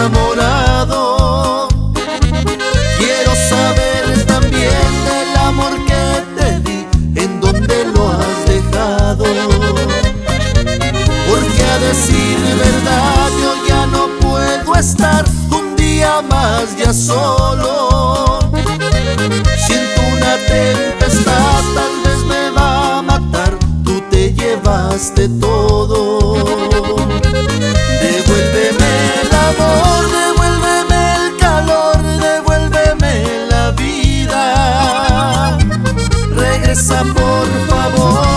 enamorado. Quiero saber también del amor que te di, en dónde lo has dejado. Porque a decir verdad yo ya no puedo estar un día más ya solo. Siento una tempestad, Regresa por favor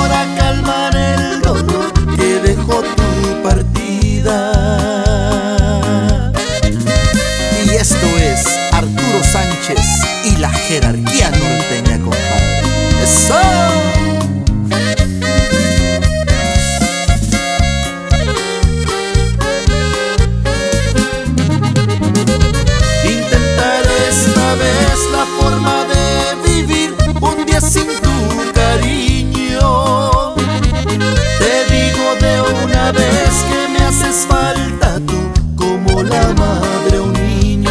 madre un niño.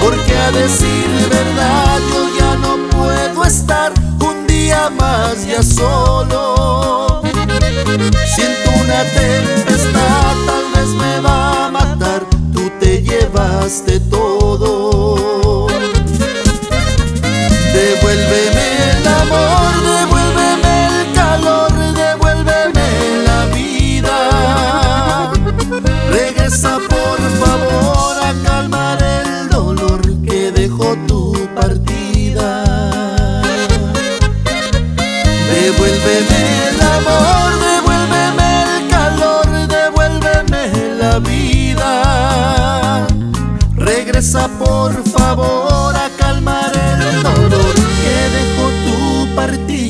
Porque a decir verdad yo ya no puedo estar un día más ya solo. Siento una tempestad, Devuélveme el amor, devuélveme el calor, devuélveme la vida. Regresa por favor a calmar el dolor que dejó tu partida.